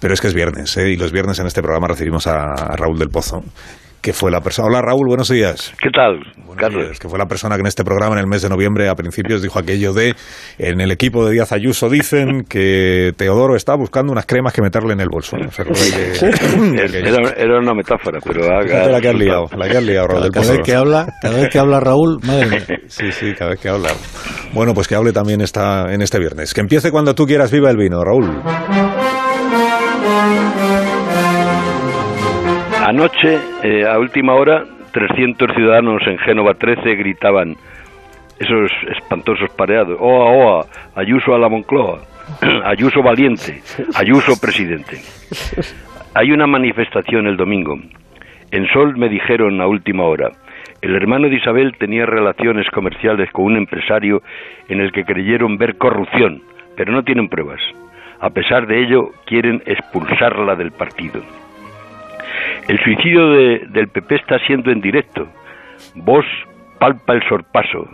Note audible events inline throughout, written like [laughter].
Pero es que es viernes, ¿eh? y los viernes en este programa recibimos a Raúl del Pozo que fue la persona. Hola Raúl, buenos días. ¿Qué tal, Carlos? que fue la persona que en este programa, en el mes de noviembre, a principios, dijo aquello de: en el equipo de Díaz Ayuso dicen que Teodoro está buscando unas cremas que meterle en el bolso. [laughs] era, una metáfora, pero haga. [laughs] La que has liado, la que has liado, Raúl. Cada vez que habla, cada vez que habla Raúl, madre mía. Sí, sí, cada vez que habla. Bueno, pues que hable también esta, en este viernes. Que empiece cuando tú quieras, viva el vino, Raúl. Anoche, eh, a última hora, 300 ciudadanos en Génova 13 gritaban esos espantosos pareados, oa, oa, Ayuso a la Moncloa, [clears throat] Ayuso valiente, Ayuso presidente. Hay una manifestación el domingo. En Sol me dijeron a última hora, el hermano de Isabel tenía relaciones comerciales con un empresario en el que creyeron ver corrupción, pero no tienen pruebas. A pesar de ello, quieren expulsarla del partido. El suicidio del PP está siendo en directo. Vos palpa el sorpaso.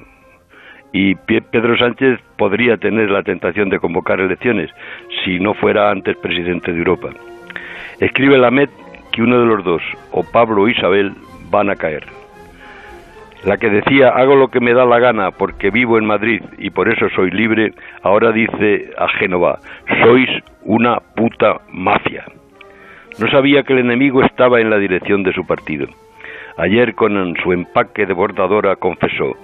Y Pedro Sánchez podría tener la tentación de convocar elecciones si no fuera antes presidente de Europa. Escribe la MED que uno de los dos, o Pablo o Isabel, van a caer. La que decía hago lo que me da la gana porque vivo en Madrid y por eso soy libre, ahora dice a Génova, sois una puta mafia. No sabía que el enemigo estaba en la dirección de su partido. Ayer con su empaque de bordadora confesó,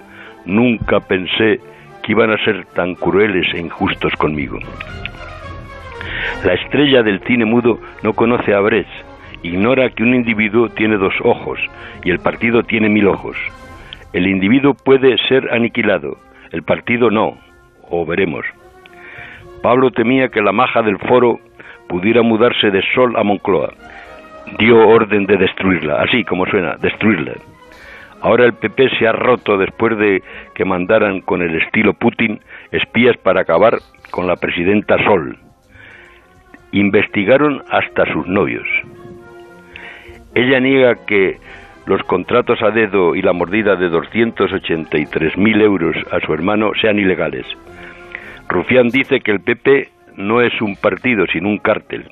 nunca pensé que iban a ser tan crueles e injustos conmigo. La estrella del cine mudo no conoce a Brecht, ignora que un individuo tiene dos ojos y el partido tiene mil ojos. El individuo puede ser aniquilado, el partido no, o veremos. Pablo temía que la maja del foro pudiera mudarse de Sol a Moncloa. Dio orden de destruirla, así como suena, destruirla. Ahora el PP se ha roto después de que mandaran con el estilo Putin espías para acabar con la presidenta Sol. Investigaron hasta sus novios. Ella niega que los contratos a dedo y la mordida de 283.000 euros a su hermano sean ilegales. Rufián dice que el PP no es un partido, sino un cártel.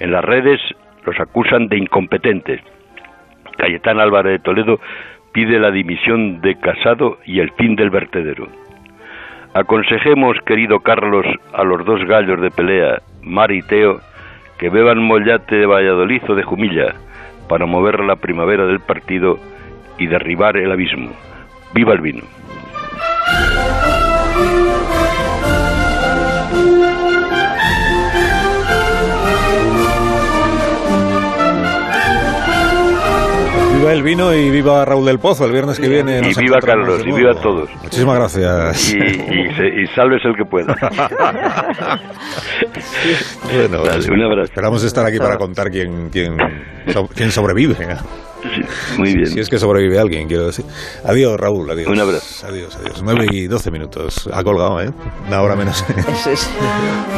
En las redes los acusan de incompetentes. Cayetán Álvarez de Toledo pide la dimisión de Casado y el fin del vertedero. Aconsejemos, querido Carlos, a los dos gallos de pelea, Mar y Teo, que beban mollate de Valladolid o de Jumilla para mover la primavera del partido y derribar el abismo. ¡Viva el vino! Viva el vino y viva Raúl del Pozo el viernes que viene. Y viva Carlos, y viva todos. Muchísimas gracias. Y, y, salves el que pueda. [laughs] bueno, un abrazo. esperamos estar aquí para contar quién, quién, quién sobrevive. muy bien. Si es que sobrevive alguien, quiero decir. Adiós, Raúl, adiós. Un abrazo. Adiós, adiós. 9 y 12 minutos. Ha colgado, ¿eh? Una hora menos.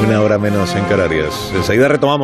Una hora menos en Canarias. Enseguida retomamos.